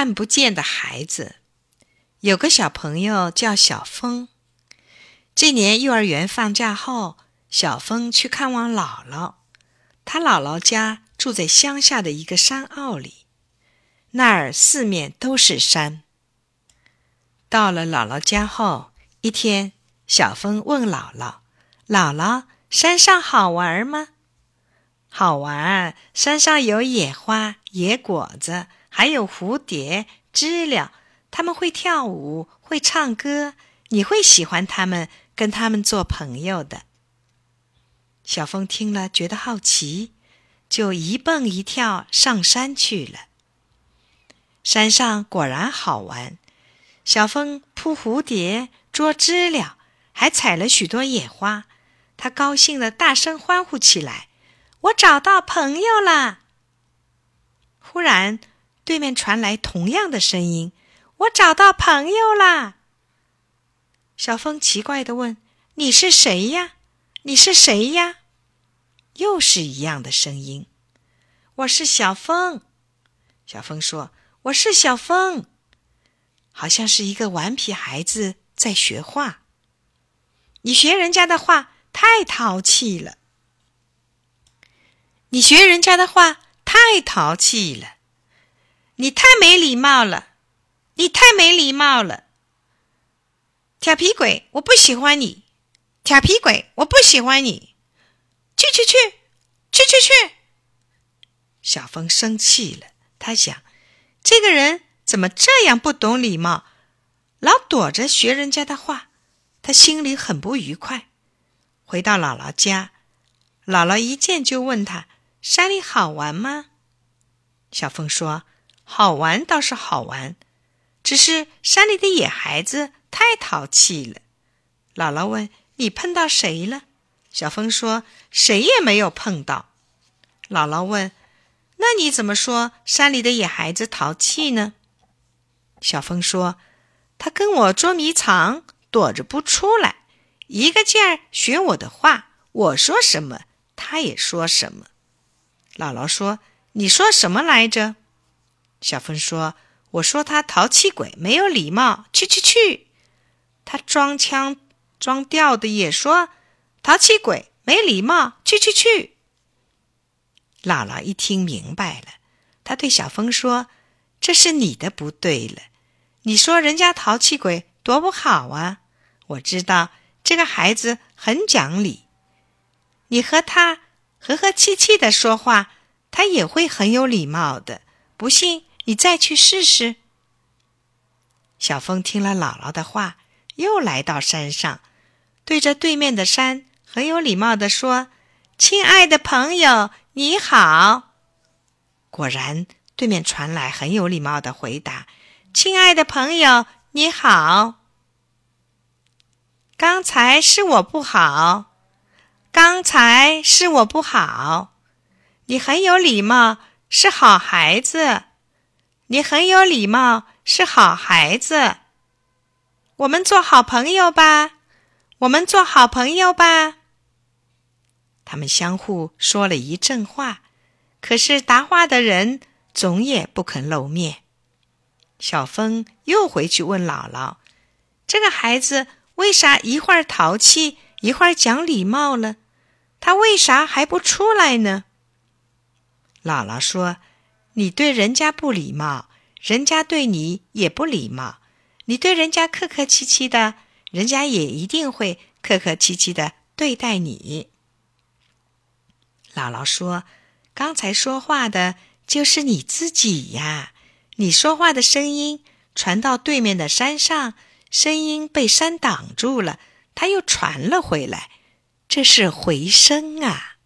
看不见的孩子，有个小朋友叫小峰。这年幼儿园放假后，小峰去看望姥姥。他姥姥家住在乡下的一个山坳里，那儿四面都是山。到了姥姥家后，一天，小峰问姥姥：“姥姥，山上好玩吗？”“好玩，山上有野花、野果子。”还有蝴蝶、知了，他们会跳舞，会唱歌，你会喜欢他们，跟他们做朋友的。小峰听了，觉得好奇，就一蹦一跳上山去了。山上果然好玩，小峰扑蝴蝶、捉知了，还采了许多野花。他高兴的大声欢呼起来：“我找到朋友了！”忽然。对面传来同样的声音：“我找到朋友啦！”小峰奇怪的问：“你是谁呀？你是谁呀？”又是一样的声音：“我是小峰。”小峰说：“我是小峰。”好像是一个顽皮孩子在学话。你学人家的话太淘气了。你学人家的话太淘气了。你太没礼貌了，你太没礼貌了，调皮鬼！我不喜欢你，调皮鬼！我不喜欢你，去去去，去去去！小峰生气了，他想，这个人怎么这样不懂礼貌，老躲着学人家的话，他心里很不愉快。回到姥姥家，姥姥一见就问他：“山里好玩吗？”小峰说。好玩倒是好玩，只是山里的野孩子太淘气了。姥姥问：“你碰到谁了？”小峰说：“谁也没有碰到。”姥姥问：“那你怎么说山里的野孩子淘气呢？”小峰说：“他跟我捉迷藏，躲着不出来，一个劲儿学我的话，我说什么他也说什么。”姥姥说：“你说什么来着？”小峰说：“我说他淘气鬼，没有礼貌，去去去！他装腔装调的也说淘气鬼，没礼貌，去去去！”姥姥一听明白了，他对小峰说：“这是你的不对了，你说人家淘气鬼多不好啊！我知道这个孩子很讲理，你和他和和气气的说话，他也会很有礼貌的。不信。”你再去试试。小峰听了姥姥的话，又来到山上，对着对面的山很有礼貌的说：“亲爱的朋友，你好。”果然，对面传来很有礼貌的回答：“亲爱的朋友，你好。”刚才是我不好，刚才是我不好。你很有礼貌，是好孩子。你很有礼貌，是好孩子。我们做好朋友吧，我们做好朋友吧。他们相互说了一阵话，可是答话的人总也不肯露面。小峰又回去问姥姥：“这个孩子为啥一会儿淘气，一会儿讲礼貌了？他为啥还不出来呢？”姥姥说。你对人家不礼貌，人家对你也不礼貌。你对人家客客气气的，人家也一定会客客气气的对待你。姥姥说：“刚才说话的就是你自己呀！你说话的声音传到对面的山上，声音被山挡住了，它又传了回来，这是回声啊。”